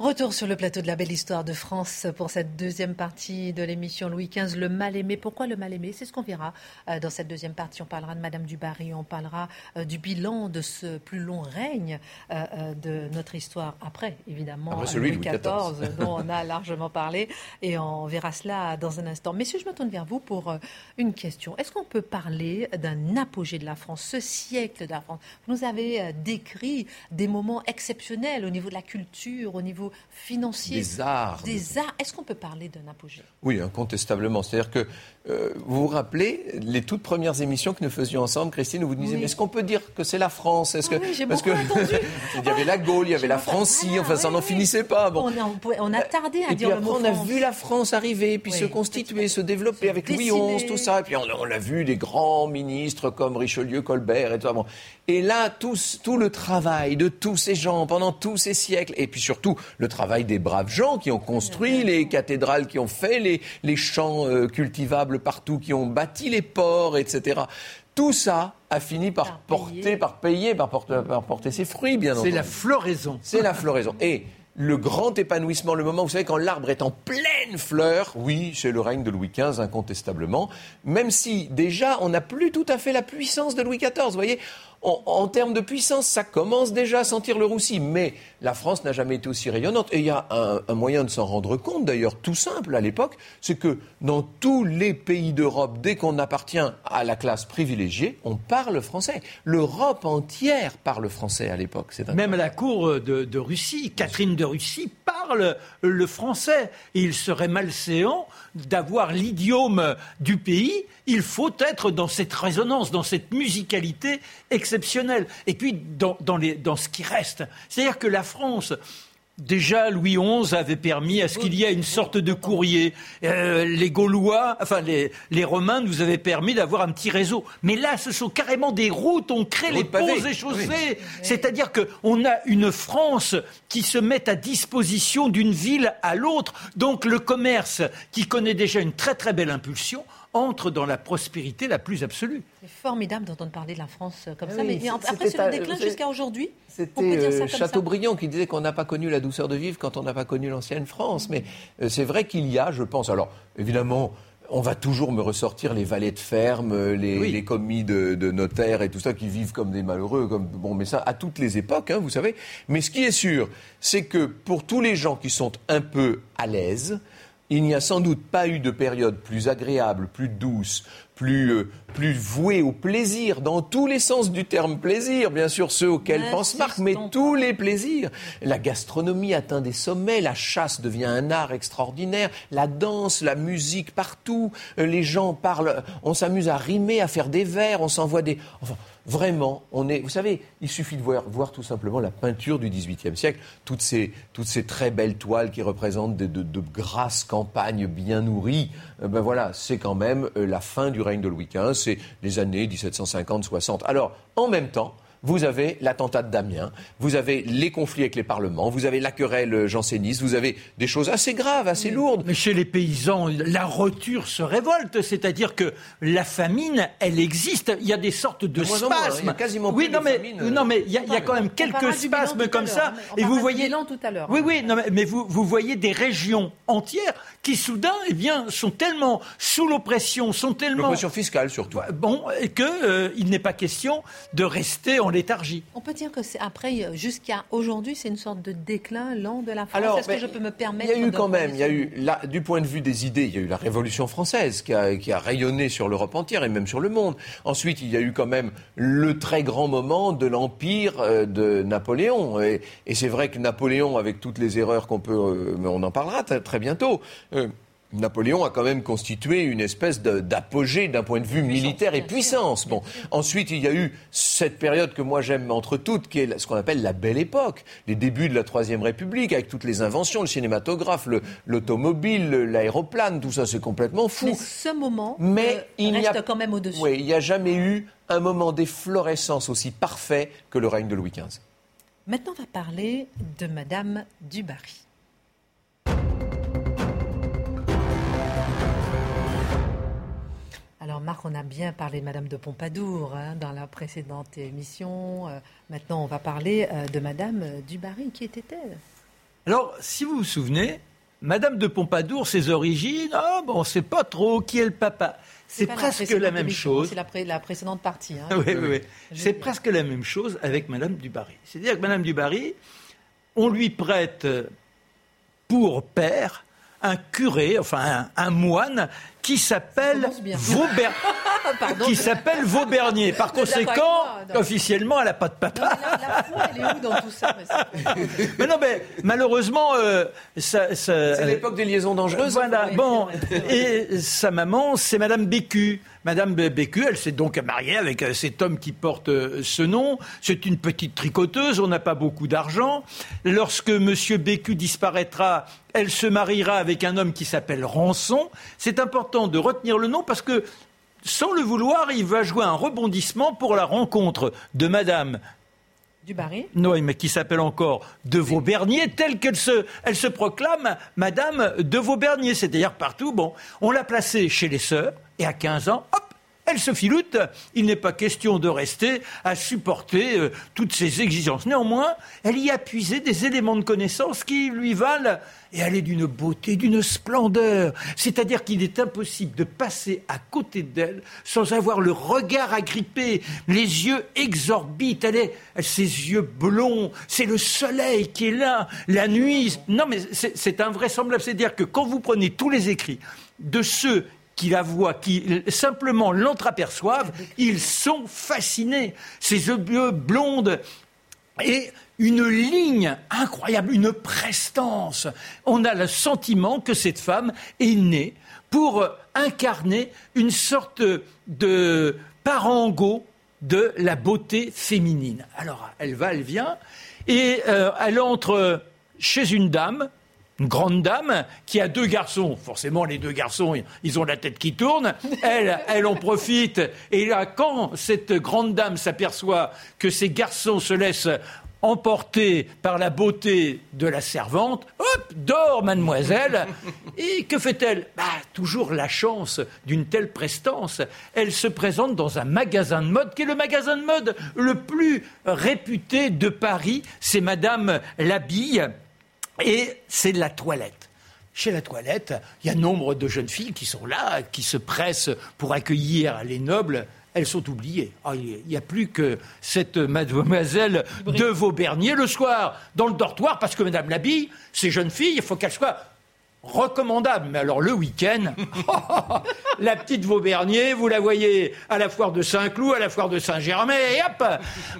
Speaker 1: Retour sur le plateau de la belle histoire de France pour cette deuxième partie de l'émission Louis XV, le mal-aimé. Pourquoi le mal-aimé? C'est ce qu'on verra euh, dans cette deuxième partie. On parlera de Madame du Barry, on parlera euh, du bilan de ce plus long règne euh, de notre histoire après, évidemment,
Speaker 3: Louis
Speaker 1: XIV, dont on a largement parlé. Et on verra cela dans un instant. Messieurs, je me tourne vers vous pour une question. Est-ce qu'on peut parler d'un apogée de la France, ce siècle de la France? Vous nous avez décrit des moments exceptionnels au niveau de la culture, au niveau financiers,
Speaker 3: des arts.
Speaker 1: Des arts. Est-ce qu'on peut parler d'un apogée?
Speaker 3: Oui, incontestablement. C'est-à-dire que euh, vous vous rappelez les toutes premières émissions que nous faisions ensemble, Christine, où vous nous disiez, mais est-ce qu'on peut dire que c'est la France? Est-ce
Speaker 1: que
Speaker 3: ah
Speaker 1: parce que
Speaker 3: il y avait la Gaule, il y avait la Francie, enfin ça n'en finissait pas.
Speaker 1: Bon. On, a, tardé à et dire
Speaker 3: puis après, on a vu la France arriver, puis se constituer, se développer avec Louis XI, tout ça. Et puis on, on a vu des grands ministres comme Richelieu, Colbert et tout ça. Bon. Et là, tout, tout le travail de tous ces gens pendant tous ces siècles, et puis surtout le travail des braves gens qui ont construit les cathédrales, qui ont fait les, les champs euh, cultivables partout, qui ont bâti les ports, etc. Tout ça a fini par, porter, par payer, par porter, par porter ses fruits, bien entendu.
Speaker 2: C'est la floraison.
Speaker 3: C'est la floraison. Et le grand épanouissement, le moment, vous savez, quand l'arbre est en pleine fleur, oui, c'est le règne de Louis XV, incontestablement, même si déjà on n'a plus tout à fait la puissance de Louis XIV. Vous voyez, en, termes de puissance, ça commence déjà à sentir le roussi. Mais la France n'a jamais été aussi rayonnante. Et il y a un, moyen de s'en rendre compte, d'ailleurs, tout simple à l'époque, c'est que dans tous les pays d'Europe, dès qu'on appartient à la classe privilégiée, on parle français. L'Europe entière parle français à l'époque.
Speaker 2: Même la cour de, Russie, Catherine de Russie parle le français. Et il serait malséant d'avoir l'idiome du pays. Il faut être dans cette résonance, dans cette musicalité exceptionnelle. Et puis, dans, dans ce qui reste. C'est-à-dire que la France, Déjà, Louis XI avait permis à ce qu'il y ait une sorte de courrier. Euh, les Gaulois, enfin les, Romains nous avaient permis d'avoir un petit réseau. Mais là, ce sont carrément des routes, on crée les ponts et chaussées. C'est-à-dire qu'on a une France qui se met à disposition d'une ville à l'autre. Donc le commerce, qui connaît déjà une très très belle impulsion, entre dans la prospérité la plus absolue.
Speaker 1: C'est formidable d'entendre parler de la France comme ça, mais après c'est le déclin jusqu'à aujourd'hui.
Speaker 3: C'était euh, Chateaubriand qui disait qu'on n'a pas connu la douceur de vivre quand on n'a pas connu l'ancienne France. Mais euh, c'est vrai qu'il y a, je pense, alors évidemment, on va toujours me ressortir les valets de ferme, les, commis de, notaires et tout ça qui vivent comme des malheureux. Comme, bon, mais ça, à toutes les époques, hein, vous savez. Mais ce qui est sûr, c'est que pour tous les gens qui sont un peu à l'aise, il n'y a sans doute pas eu de période plus agréable, plus douce, plus, euh, plus vouée au plaisir, dans tous les sens du terme plaisir, bien sûr ceux auxquels pense Marc, mais tous les plaisirs. La gastronomie atteint des sommets, la chasse devient un art extraordinaire, la danse, la musique partout, euh, les gens parlent, on s'amuse à rimer, à faire des vers, on s'envoie des... Vraiment, on est. Vous savez, il suffit de voir, tout simplement la peinture du XVIIIe siècle, toutes ces, toutes ces très belles toiles qui représentent de, de, grasses campagnes bien nourries. Euh, ben voilà, c'est quand même euh, la fin du règne de Louis XV, c'est les années 1750-60. Alors, en même temps, vous avez l'attentat de Damien, vous avez les conflits avec les parlements, vous avez la querelle janséniste, vous avez des choses assez graves, assez lourdes.
Speaker 2: Mais chez les paysans, la roture se révolte, c'est-à-dire que la famine, elle existe. Il y a des sortes de, spasmes. il y a
Speaker 3: quasiment oui,
Speaker 2: non, mais,
Speaker 3: euh,
Speaker 2: non, mais il y a, quand même quelques spasmes comme ça.
Speaker 1: et vous voyez. tout à l'heure.
Speaker 2: Oui, oui, non, mais, vous, vous voyez des régions entières qui soudain, eh bien, sont tellement sous l'oppression, sont tellement
Speaker 3: l'oppression fiscale surtout.
Speaker 2: Bon, et que euh, il n'est pas question de rester en léthargie.
Speaker 1: On peut dire que c'est après, jusqu'à aujourd'hui, c'est une sorte de déclin lent de la France. Est-ce que je peux me permettre
Speaker 3: Il y a eu quand même, il y a eu, du point de vue des idées, il y a eu la Révolution française qui a, qui a rayonné sur l'Europe entière et même sur le monde. Ensuite, il y a eu quand même le très grand moment de l'empire euh, de Napoléon. Et, c'est vrai que Napoléon, avec toutes les erreurs qu'on peut, euh, mais on en parlera très bientôt. Euh, Napoléon a quand même constitué une espèce d'apogée d'un point de vue militaire et puissance. Bon, ensuite il y a eu cette période que moi j'aime entre toutes, qui est ce qu'on appelle la Belle Époque, les débuts de la Troisième République, avec toutes les inventions, le cinématographe, l'automobile, l'aéroplane, tout ça, c'est complètement fou.
Speaker 1: Mais ce moment Mais euh, il reste a, quand même au-dessus.
Speaker 3: Oui, il n'y a jamais eu un moment d'efflorescence aussi parfait que le règne de Louis XV.
Speaker 1: Maintenant, on va parler de Madame Dubarry. Alors Marc, on a bien parlé de Madame de Pompadour hein, dans la précédente émission. Euh, maintenant, on va parler euh, de Madame Dubarry. Qui était-elle?
Speaker 2: Alors, si vous vous souvenez, Madame de Pompadour, ses origines, oh, bon, on ne sait pas trop qui est le papa. C'est presque la, même chose.
Speaker 1: C'est la, précédente partie. Hein.
Speaker 2: oui, oui, oui. C'est presque la même chose avec Madame Dubarry. C'est-à-dire que Madame Dubarry, on lui prête pour père un curé, enfin un moine, qui s'appelle Vauber... qui s'appelle Vaubernier. Par conséquent, officiellement, elle n'a pas de papa.
Speaker 1: la, foi, elle est où dans tout ça
Speaker 2: Mais non, mais malheureusement, euh,
Speaker 3: ça, c'est l'époque des liaisons dangereuses.
Speaker 2: Voilà. Bon, et sa maman, c'est Madame Bécu. Madame Bécu, elle s'est donc mariée avec euh, cet homme qui porte euh, ce nom. C'est une petite tricoteuse, on n'a pas beaucoup d'argent. Lorsque Monsieur Bécu disparaîtra, elle se mariera avec un homme qui s'appelle Rançon. C'est important de retenir le nom parce que, sans le vouloir, il va jouer un rebondissement pour la rencontre de Madame
Speaker 1: du Barry
Speaker 2: mais qui s'appelle encore de Vaubernier, telle qu'elle se, elle se proclame Madame de Vaubernier. C'est-à-dire partout, bon, on l'a placée chez les sœurs, et à 15 ans, hop, elle se filoute. Il n'est pas question de rester à supporter euh, toutes ces exigences. Néanmoins, elle y a puisé des éléments de connaissance qui lui valent, et elle est d'une beauté, d'une splendeur. C'est-à-dire qu'il est impossible de passer à côté d'elle sans avoir le regard agrippé, les yeux exorbites. Elle est, ses yeux blonds, c'est le soleil qui est là, la nuit. Non, mais c'est invraisemblable. C'est-à-dire que quand vous prenez tous les écrits de ceux qui la voient, qui simplement l'entreaperçoivent, ils sont fascinés. Ces yeux blondes et une ligne incroyable, une prestance. On a le sentiment que cette femme est née pour incarner une sorte de parango de la beauté féminine. Alors, elle va, elle vient, et euh, elle entre chez une dame une grande dame qui a deux garçons. Forcément, les deux garçons, ils ont la tête qui tourne. Elle, elle en profite. Et là, quand cette grande dame s'aperçoit que ces garçons se laissent emporter par la beauté de la servante, hop, dort mademoiselle. Et que fait-elle? Bah, Toujours la chance d'une telle prestance. Elle se présente dans un magasin de mode, qui est le magasin de mode le plus réputé de Paris? C'est Madame Labille et c'est de la toilette. chez la toilette, il y a nombre de jeunes filles qui sont là, qui se pressent pour accueillir les nobles. Elles sont oubliées. Ah, il n'y a plus que cette mademoiselle de Vaubernier le soir dans le dortoir, parce que Madame l'habille, ces jeunes filles, il faut qu'elles soient recommandable. Mais alors le week-end, la petite Vaubernier, vous la voyez à la foire de Saint-Cloud, à la foire de Saint-Germain, et hop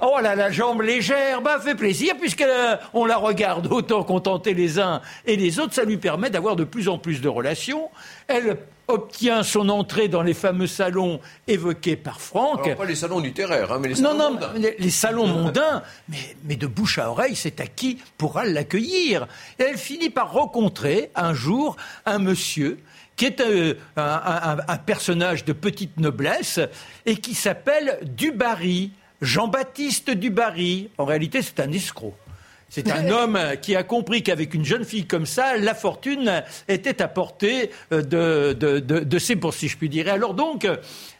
Speaker 2: Oh là, la jambe légère, bah fait plaisir, puisqu'on la regarde autant contenter les uns et les autres, ça lui permet d'avoir de plus en plus de relations. Elle obtient son entrée dans les fameux salons évoqués par Franck.
Speaker 3: Alors, pas les salons littéraires, hein, mais les salons
Speaker 2: non,
Speaker 3: mondains.
Speaker 2: Non, les, salons mondains, mais, mais, de bouche à oreille, c'est à qui pourra l'accueillir. Elle finit par rencontrer un jour un monsieur qui est euh, un, un, un, personnage de petite noblesse et qui s'appelle Dubarry, Jean-Baptiste Dubarry. En réalité, c'est un escroc. C'est un homme qui a compris qu'avec une jeune fille comme ça, la fortune était à portée de, de, de, de ses bourses, si je puis dire. Alors donc,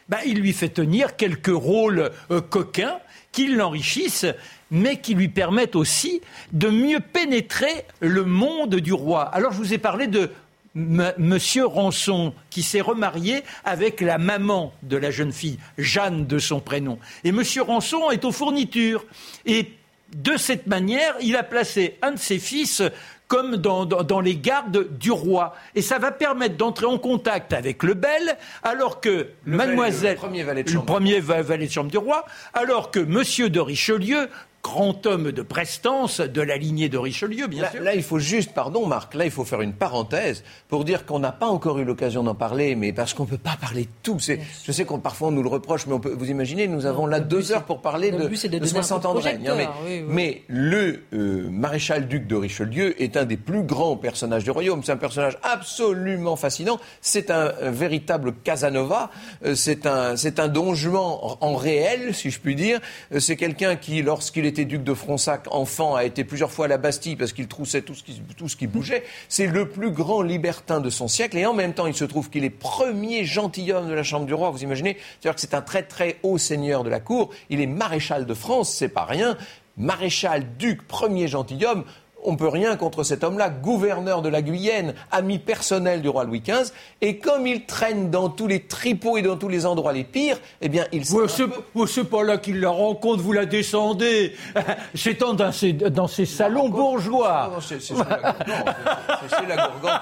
Speaker 2: bah, il lui fait tenir quelques rôles euh, coquins qui l'enrichissent, mais qui lui permettent aussi de mieux pénétrer le monde du roi. Alors je vous ai parlé de Monsieur Rançon, qui s'est remarié avec la maman de la jeune fille, Jeanne de son prénom. Et Monsieur Rançon est aux fournitures. Et de cette manière, il a placé un de ses fils comme dans, dans, dans, les gardes du roi. Et ça va permettre d'entrer en contact avec le bel, alors que
Speaker 3: le
Speaker 2: mademoiselle...
Speaker 3: Valet, le premier valet de chambre.
Speaker 2: Le premier valet de chambre du roi, alors que monsieur de Richelieu grand homme de prestance de la lignée de Richelieu, bien
Speaker 3: là,
Speaker 2: sûr.
Speaker 3: Là, il faut juste, pardon Marc, là, il faut faire une parenthèse pour dire qu'on n'a pas encore eu l'occasion d'en parler, mais parce qu'on ne peut pas parler de tout. Je sais qu'on parfois on nous le reproche, mais on peut, vous imaginez, nous avons
Speaker 1: non,
Speaker 3: là deux heures pour parler de,
Speaker 1: de,
Speaker 3: de 60 ans de règne. Hein, mais,
Speaker 1: oui, oui.
Speaker 3: mais, le euh, maréchal duc de Richelieu est un des plus grands personnages du royaume. C'est un personnage absolument fascinant. C'est un, un, véritable Casanova. Euh, c'est un, c'est un don Juan en, en réel, si je puis dire. Euh, c'est quelqu'un qui, lorsqu'il duc de Fronsac, enfant, a été plusieurs fois à la Bastille parce qu'il troussait tout ce qui, tout ce qui bougeait. C'est le plus grand libertin de son siècle. Et en même temps, il se trouve qu'il est premier gentilhomme de la Chambre du Roi. Vous imaginez C'est-à-dire que c'est un très très haut seigneur de la cour. Il est maréchal de France, c'est pas rien. Maréchal, duc, premier gentilhomme on ne peut rien contre cet homme-là, gouverneur de la Guyenne, ami personnel du roi Louis XV, et comme il traîne dans tous les tripots et dans tous les endroits les pires, eh bien, il
Speaker 2: ouais, c'est, peu... pas là qu'il la rencontre, vous la descendez. C'est dans ces, dans ces salons bourgeois.
Speaker 3: Non, c'est, c'est, chez la c'est la Gourgande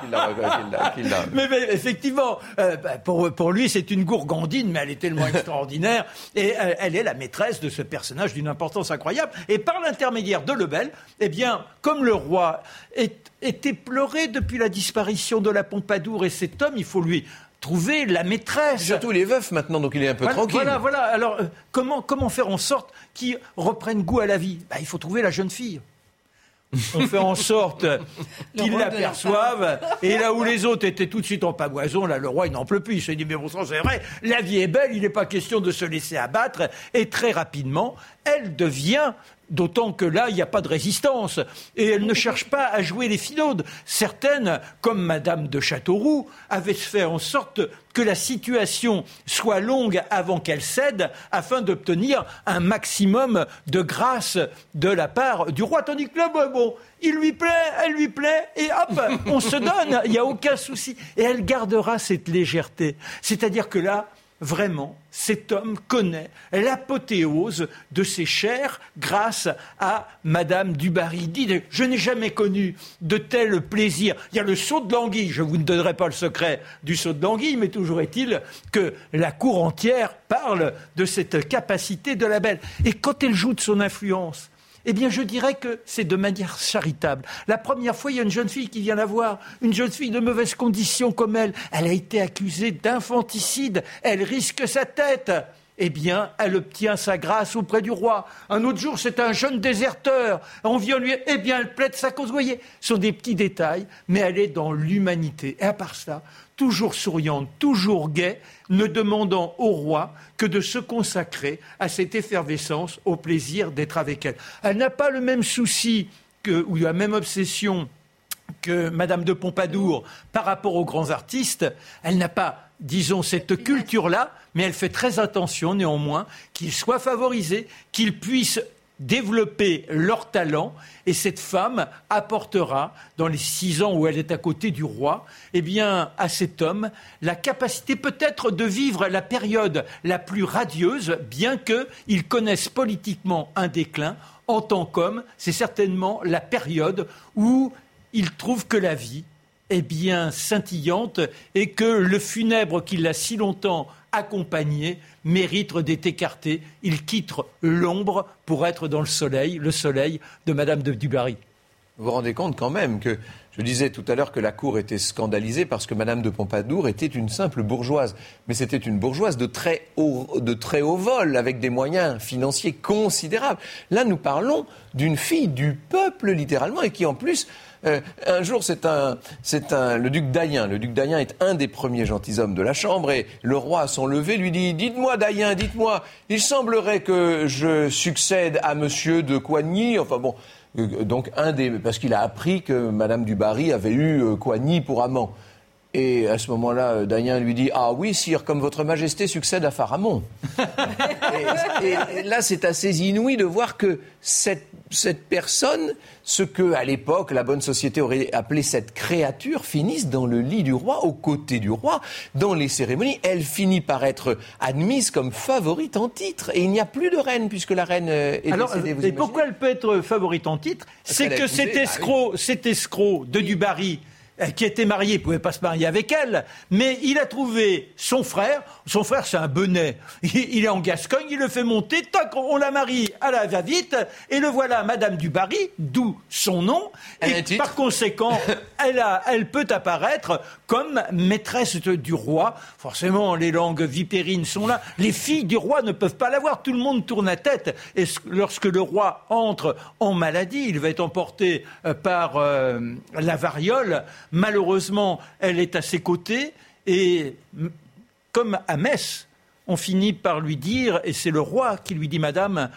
Speaker 3: qui l'a.
Speaker 2: Mais, mais, effectivement, euh, pour, pour lui, c'est une gourgandine, mais elle est tellement extraordinaire, et euh, elle est la maîtresse de ce personnage d'une importance incroyable. Et par l'intermédiaire de Lebel, eh bien, comme le le roi est, était pleuré depuis la disparition de la Pompadour et cet homme, il faut lui trouver la maîtresse.
Speaker 3: Surtout il est veuf maintenant, donc il est un peu
Speaker 2: voilà,
Speaker 3: tranquille.
Speaker 2: Voilà, voilà. Alors euh, comment, comment faire en sorte qu'il reprenne goût à la vie? Bah, Il faut trouver la jeune fille. On fait en sorte qu'il l'aperçoive. Et là où les autres étaient tout de suite en pavoison, là, le roi, il n'en peut plus. Il s'est dit, mais bon sang, c'est vrai, la vie est belle, il n'est pas question de se laisser abattre. Et très rapidement, elle devient D'autant que là, il n'y a pas de résistance. Et elle ne cherche pas à jouer les finaudes. Certaines, comme Madame de Châteauroux, avaient fait en sorte que la situation soit longue avant qu'elle cède, afin d'obtenir un maximum de grâce de la part du roi. Tandis que là, bon, il lui plaît, elle lui plaît, et hop, on se donne, il n'y a aucun souci. Et elle gardera cette légèreté. C'est-à-dire que là, vraiment, cet homme connaît l'apothéose de ses chairs grâce à Madame Dubarry. Dit, je n'ai jamais connu de tel plaisir. Il y a le saut de l'anguille. Je vous ne donnerai pas le secret du saut de l'anguille, mais toujours est-il que la cour entière parle de cette capacité de la belle. Et quand elle joue de son influence, eh bien, je dirais que c'est de manière charitable. La première fois, il y a une jeune fille qui vient la voir, une jeune fille de mauvaise condition comme elle. Elle a été accusée d'infanticide. Elle risque sa tête. Eh bien, elle obtient sa grâce auprès du roi. Un autre jour, c'est un jeune déserteur. On vient lui, eh bien, elle plaide sa cause. Vous voyez, ce sont des petits détails, mais elle est dans l'humanité. Et à part ça, toujours souriante, toujours gaie, ne demandant au roi que de se consacrer à cette effervescence, au plaisir d'être avec elle. Elle n'a pas le même souci que, ou la même obsession que Madame de Pompadour par rapport aux grands artistes. Elle n'a pas, disons, cette culture-là, mais elle fait très attention néanmoins qu'il soit favorisé, qu'il puisse développer leur talent et cette femme apportera, dans les six ans où elle est à côté du roi, eh bien, à cet homme la capacité peut-être de vivre la période la plus radieuse, bien qu'il connaisse politiquement un déclin. En tant qu'homme, c'est certainement la période où il trouve que la vie est bien scintillante et que le funèbre qui l'a si longtemps accompagné mérite d'être écarté. Il quitte l'ombre pour être dans le soleil, le soleil de Madame de Dubarry.
Speaker 3: Vous vous rendez compte quand même que je disais tout à l'heure que la cour était scandalisée parce que Madame de Pompadour était une simple bourgeoise, mais c'était une bourgeoise de très haut, de très haut vol, avec des moyens financiers considérables. Là, nous parlons d'une fille du peuple littéralement et qui en plus euh, un jour, c'est un, c'est un, le duc d'Ayen. Le duc d'Ayen est un des premiers gentilshommes de la Chambre et le roi, à son lever, lui dit Dites-moi, d'Ayen, dites-moi, il semblerait que je succède à monsieur de Coigny. Enfin bon, euh, donc un des. Parce qu'il a appris que madame du Barry avait eu euh, Coigny pour amant. Et à ce moment-là, Dayen lui dit Ah oui, sire, comme votre majesté succède à Pharamond. et, là, c'est assez inouï de voir que cette, cette personne, ce que à l'époque la bonne société aurait appelé cette créature, finisse dans le lit du roi, aux côtés du roi, dans les cérémonies. Elle finit par être admise comme favorite en titre. Et il n'y a plus de reine, puisque la reine euh, est
Speaker 2: Alors,
Speaker 3: décédée. Vous
Speaker 2: et pourquoi elle peut être favorite en titre? C'est que cet
Speaker 3: bah
Speaker 2: escroc, cet escroc de Dubarry, euh, qui était marié, il pouvait pas se marier avec elle, mais il a trouvé son frère. Son frère, c'est un benet. Il, est en Gascogne, il le fait monter, toc, on la marie à la va-vite, et le voilà, Madame Dubarry, d'où son nom. Et par conséquent, elle, a, elle peut apparaître comme maîtresse du roi. Forcément, les langues vipérines sont là. Les filles du roi ne peuvent pas l'avoir. Tout le monde tourne la tête. Et lorsque le roi entre en maladie, il va être emporté euh, par euh, la variole. Malheureusement, elle est à ses côtés. Et comme à Metz, on finit par lui dire, et c'est le roi qui lui dit, Madame,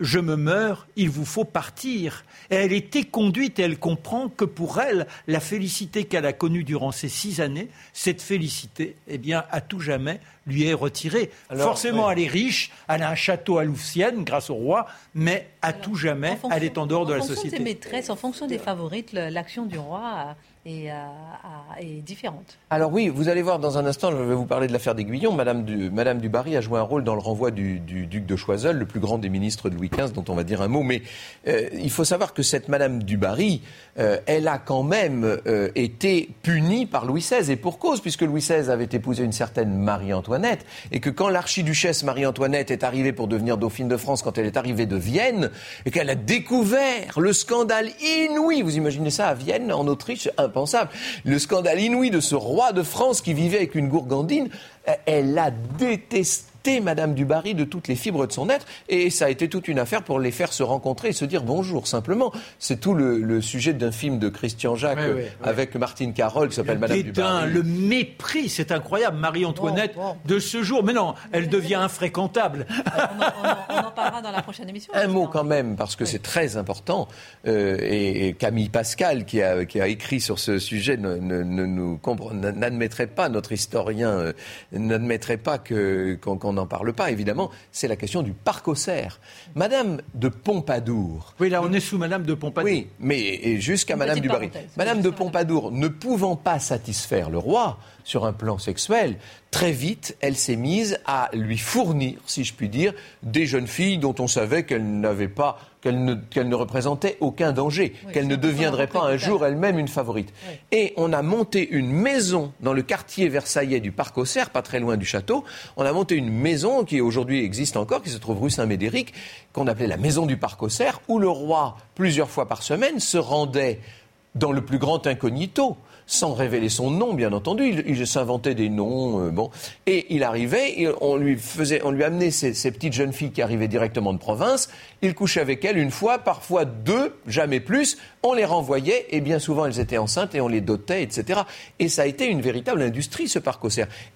Speaker 2: je me meurs, il vous faut partir. Et elle était conduite et elle comprend que pour elle, la félicité qu'elle a connue durant ces six années, cette félicité, eh bien, à tout jamais, lui est retirée.
Speaker 3: Alors,
Speaker 2: Forcément, elle est riche, elle a un château à Louvciennes grâce au roi, mais à tout jamais,
Speaker 1: fonction-
Speaker 2: elle est en dehors de la
Speaker 1: En fonction
Speaker 2: société.
Speaker 1: des maîtresses, en fonction des favorites, l'action du roi euh, est, euh, est différente.
Speaker 3: Alors oui, vous allez voir dans un instant, je vais vous parler de l'affaire d'Aiguillon. Madame du, Madame du Barry a joué un rôle dans le renvoi du, du duc de Choiseul, le plus grand des ministres de Louis XV, dont on va dire un mot. Mais euh, il faut savoir que cette Madame du Barry, euh, elle a quand même euh, été punie par Louis XVI, et pour cause, puisque Louis XVI avait épousé une certaine Marie-Antoinette, et que quand l'archiduchesse Marie-Antoinette est arrivée pour devenir dauphine de France, quand elle est arrivée de Vienne, et qu'elle a découvert le scandale inouï, vous imaginez ça à Vienne, en Autriche, impensable, le scandale inouï de ce roi de France qui vivait avec une gourgandine, euh, elle a détesté Madame du Barry de toutes les fibres de son être, et ça a été toute une affaire pour les faire se rencontrer et se dire bonjour, simplement. C'est tout le, le sujet d'un film de Christian Jacques
Speaker 2: Ouais, ouais, ouais.
Speaker 3: avec Martine Carole qui s'appelle
Speaker 2: Le
Speaker 3: Madame du
Speaker 2: dédain,
Speaker 3: Barry.
Speaker 2: le mépris, c'est incroyable. Marie-Antoinette
Speaker 1: Bon, bon.
Speaker 2: de ce jour, mais non, elle devient infréquentable.
Speaker 1: On en, on en- on en parlera dans la prochaine émission.
Speaker 3: Un mot quand même, parce que c'est très important. euh, et, et Camille Pascal, qui a, qui a écrit sur ce sujet, ne, ne- ne nous compre- n'admettrait pas, notre historien euh, n'admettrait pas que- qu'on qu'on n'en parle pas, évidemment. C'est la question du parc aux cerfs. Madame de Pompadour.
Speaker 2: Oui, là, on est sous Madame de Pompadour.
Speaker 3: Oui, mais et jusqu'à Madame du Barry. Madame de Pompadour, ne pouvant pas satisfaire le roi sur un plan sexuel, très vite, elle s'est mise à lui fournir, si je puis dire, des jeunes filles dont on savait qu'elles n'avaient pas, qu'elles ne, qu'elles ne représentaient aucun danger,
Speaker 1: Oui,
Speaker 3: qu'elles ne
Speaker 1: son
Speaker 3: pas un jour elles-mêmes une favorite.
Speaker 1: Oui.
Speaker 3: Et on a monté une maison dans le quartier versaillais du Parc aux Cerfs, pas très loin du château. On a monté une maison qui aujourd'hui existe encore, qui se trouve rue Saint-Médéric, qu'on appelait la maison du Parc aux Cerfs, où le roi, plusieurs fois par semaine, se rendait dans le plus grand incognito, sans révéler son nom, bien entendu. Il, s'inventait des noms, euh, bon. Et il arrivait, on lui faisait, on lui amenait ces petites jeunes filles qui arrivaient directement de province. Il couchait avec elles une fois, parfois deux, jamais plus. On les renvoyait, et bien souvent elles étaient enceintes et on les dotait, etc. Et ça a été une véritable industrie, ce parc.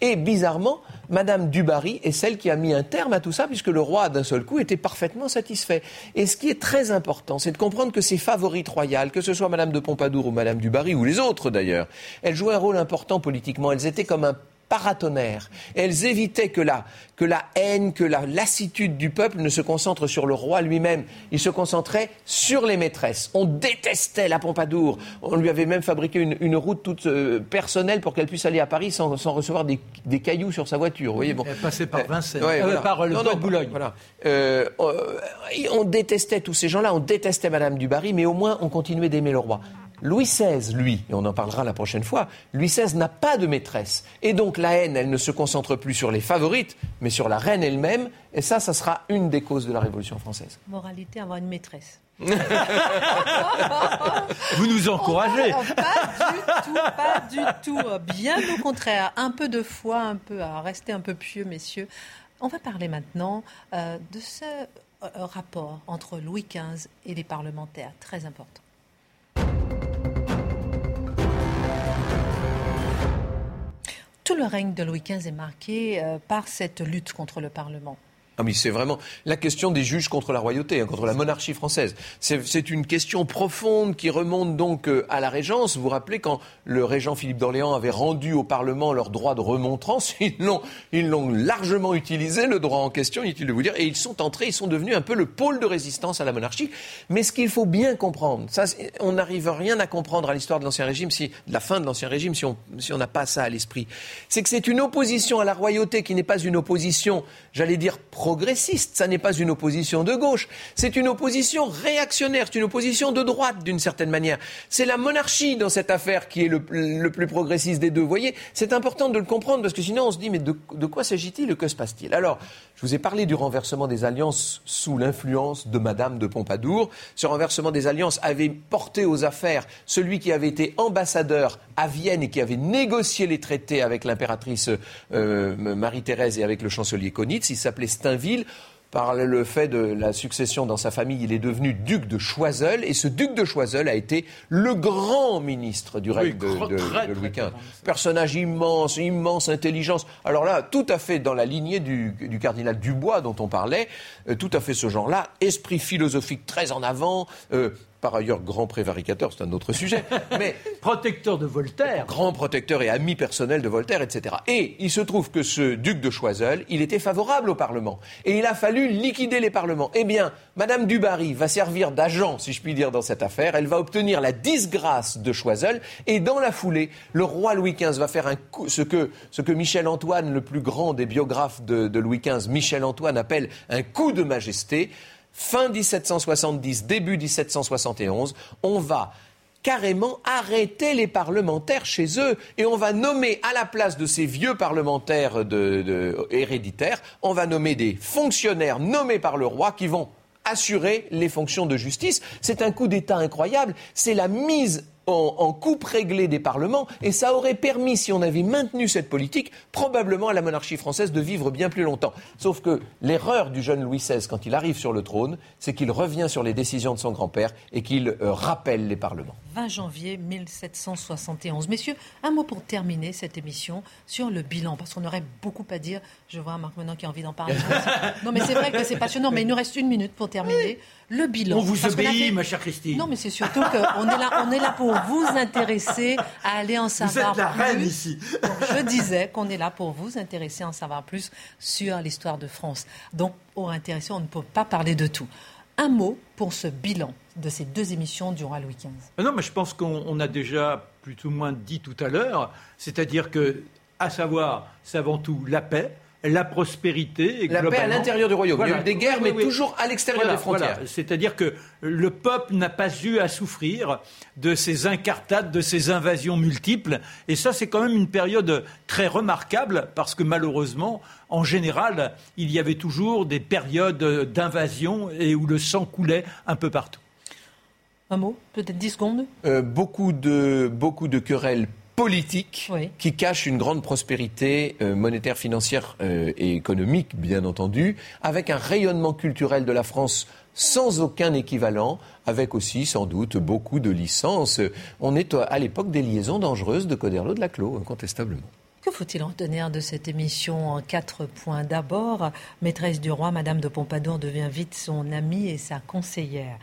Speaker 3: Et bizarrement, Madame Dubarry est celle qui a mis un terme à tout ça, puisque le roi, d'un seul coup, était parfaitement satisfait. Et ce qui est très important, c'est de comprendre que ces favorites royales, que ce soit Madame de Pompadour ou Madame Dubarry, ou les autres d'ailleurs, elles jouaient un rôle important politiquement. Elles étaient comme un paratonnerres. Elles évitaient que la, que la haine, que la lassitude du peuple ne se concentre sur le roi lui-même. Il se concentrait sur les maîtresses. On détestait la Pompadour. On lui avait même fabriqué une, route toute euh, personnelle pour qu'elle puisse aller à Paris sans, recevoir des, cailloux sur sa voiture. Vous voyez,
Speaker 2: bon. Elle passait par Vincennes, euh, par le non, Boulogne.
Speaker 3: Voilà. on détestait tous ces gens-là. On détestait Madame du Barry, mais au moins on continuait d'aimer le roi. Louis XVI, lui, et on en parlera la prochaine fois, Louis XVI n'a pas de maîtresse. Et donc la haine, elle ne se concentre plus sur les favorites, mais sur la reine elle-même. Et ça, ça sera une des causes de la Révolution française.
Speaker 1: Moralité, avoir une maîtresse.
Speaker 2: Vous nous encouragez.
Speaker 1: Oh, pas du tout, pas du tout. Bien au contraire. Un peu de foi, un peu à rester un peu pieux, messieurs. On va parler maintenant euh, de ce euh, rapport entre Louis XV et les parlementaires, très important. Tout le règne de Louis XV est marqué euh, par cette lutte contre le Parlement.
Speaker 3: Ah mais c'est vraiment la question des juges contre la royauté, hein, contre la monarchie française. C'est une question profonde qui remonte donc euh, à la Régence. Vous vous rappelez quand le régent Philippe d'Orléans avait rendu au Parlement leur droit de remontrance, ils l'ont largement utilisé le droit en question, inutile de vous dire, et ils sont entrés, ils sont devenus un peu le pôle de résistance à la monarchie. Mais ce qu'il faut bien comprendre, ça, on n'arrive rien à comprendre à l'histoire de l'Ancien Régime, de la fin de l'Ancien Régime, si on si n'a pas ça à l'esprit, c'est que c'est une opposition à la royauté qui n'est pas une opposition, j'allais dire progressiste, ça n'est pas une opposition de gauche, c'est une opposition réactionnaire, c'est une opposition de droite d'une certaine manière. C'est la monarchie dans cette affaire qui est le, plus progressiste des deux. Vous voyez, c'est important de le comprendre parce que sinon on se dit mais de, quoi s'agit-il que se passe-t-il? Alors, je vous ai parlé du renversement des alliances sous l'influence de Madame de Pompadour. Ce renversement des alliances avait porté aux affaires celui qui avait été ambassadeur à Vienne et qui avait négocié les traités avec l'impératrice euh, Marie-Thérèse et avec le chancelier Konitz. Il s'appelait Par le fait de la succession dans sa famille, il est devenu duc de Choiseul, et ce duc de Choiseul a été le grand ministre du règne de, Louis XV. Personnage immense, immense intelligence. Alors là, tout à fait dans la lignée du, cardinal Dubois dont on parlait, euh, tout à fait ce genre-là, esprit philosophique très en avant, euh, par ailleurs grand prévaricateur, c'est un autre sujet, mais
Speaker 2: protecteur de Voltaire,
Speaker 3: grand protecteur et ami personnel de Voltaire, etc. Et il se trouve que ce duc de Choiseul, il était favorable au Parlement, et il a fallu liquider les parlements. Eh bien, Madame Dubarry va servir d'agent, si je puis dire, dans cette affaire. Elle va obtenir la disgrâce de Choiseul, et dans la foulée, le roi Louis XV va faire un coup, ce que, ce que Michel Antoine, le plus grand des biographes de, de Louis XV, Michel Antoine appelle un coup de majesté fin 1770, début 1771, on va carrément arrêter les parlementaires chez eux et on va nommer à la place de ces vieux parlementaires héréditaires, on va nommer des fonctionnaires nommés par le roi qui vont assurer les fonctions de justice. C'est un coup d'État incroyable. C'est la mise en, coupe réglée des parlements, et ça aurait permis, si on avait maintenu cette politique, probablement à la monarchie française de vivre bien plus longtemps. Sauf que l'erreur du jeune Louis XVI, quand il arrive sur le trône, c'est qu'il revient sur les décisions de son grand-père et qu'il euh, rappelle les parlements.
Speaker 1: 20 janvier 1771. Messieurs, un mot pour terminer cette émission sur le bilan, parce qu'on aurait beaucoup à dire. Je vois Marc Menon qui a envie d'en parler. non, mais c'est vrai que c'est passionnant, mais il nous reste une minute pour termiter. Le bilan.
Speaker 2: On vous obéit, ma chère Christine.
Speaker 1: Non, mais c'est surtout qu'on est là, on est là pour vous intéresser à aller en savoir
Speaker 2: vous êtes la
Speaker 1: plus.
Speaker 2: Reine ici.
Speaker 1: je disais qu'on est là pour vous intéresser à en savoir plus sur l'histoire de France. Donc, pour intéresser, on ne peut pas parler de tout. Un mot pour ce bilan de ces deux émissions du roi Louis XV.
Speaker 2: Non, mais je pense qu'on a déjà plus ou moins dit tout à l'heure, c'est-à-dire que, à savoir, c'est avant tout la paix, la prospérité.
Speaker 3: Et la paix à l'intérieur du royaume. Il y a eu des guerres, mais toujours à l'extérieur des frontières.
Speaker 2: C'est-à-dire que le peuple n'a pas eu à souffrir de ces incartades, de ces invasions multiples. Et ça, c'est quand même une période très remarquable parce que malheureusement, en général, il y avait toujours des périodes d'invasion et où le sang coulait un peu partout.
Speaker 1: Un mot, peut-être 10 secondes
Speaker 3: euh, beaucoup, de, beaucoup de querelles politique qui cache une grande prospérité euh, monétaire, financière euh, et économique, bien entendu, avec un rayonnement culturel de la France sans aucun équivalent, avec aussi sans doute beaucoup de licences. On est à l'époque des liaisons dangereuses de Coderlo de la Clos, incontestablement.
Speaker 1: Que faut-il retenir de cette émission en quatre points? D'abord, maîtresse du roi, Madame de Pompadour devient vite son amie et sa conseillère.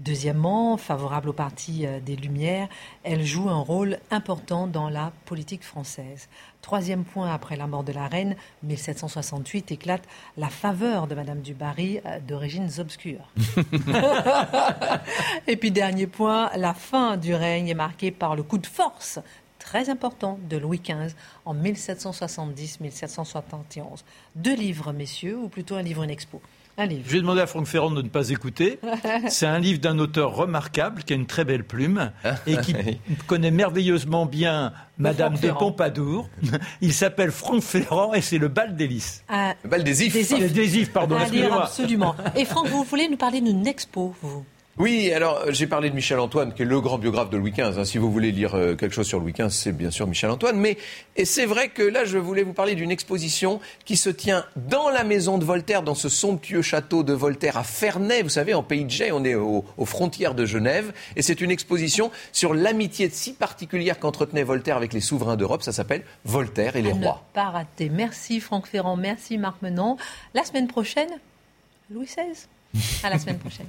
Speaker 1: Deuxièmement, favorable au parti euh, des Lumières, elle joue un rôle important dans la politique française. Troisième point, après la mort de la reine, 1768, éclate la faveur de Madame du Barry euh, d'origines obscures. Et puis dernier point, la fin du règne est marquée par le coup de force très important de Louis XV en 1770-1771. Deux livres, messieurs, ou plutôt un livre, une expo?
Speaker 2: Je vais demander à Franck Ferrand de ne pas écouter. C'est un livre d'un auteur remarquable qui a une très belle plume et qui connaît merveilleusement bien Madame de Pompadour. Il s'appelle Franck Ferrand et c'est le bal des lys.
Speaker 3: Ah, le bal des ifs.
Speaker 2: Des ifs, pardon.
Speaker 1: Absolument. Et Franck, vous voulez nous parler d'une expo, vous?
Speaker 3: Oui, alors j'ai parlé de Michel Antoine, qui est le grand biographe de Louis XV. Hein. Si vous voulez lire euh, quelque chose sur Louis XV, c'est bien sûr Michel Antoine. Mais et c'est vrai que là, je voulais vous parler d'une exposition qui se tient dans la maison de Voltaire, dans ce somptueux château de Voltaire à Ferney. Vous savez, en Pays de Jay, on est aux frontières de Genève, et c'est une exposition sur l'amitié si particulière qu'entretenait Voltaire avec les souverains d'Europe. Ça s'appelle Voltaire et les rois.
Speaker 1: Ne pas rater. Merci Franck Ferrand, merci Marc Menon. La semaine prochaine, Louis XVI. À la semaine prochaine.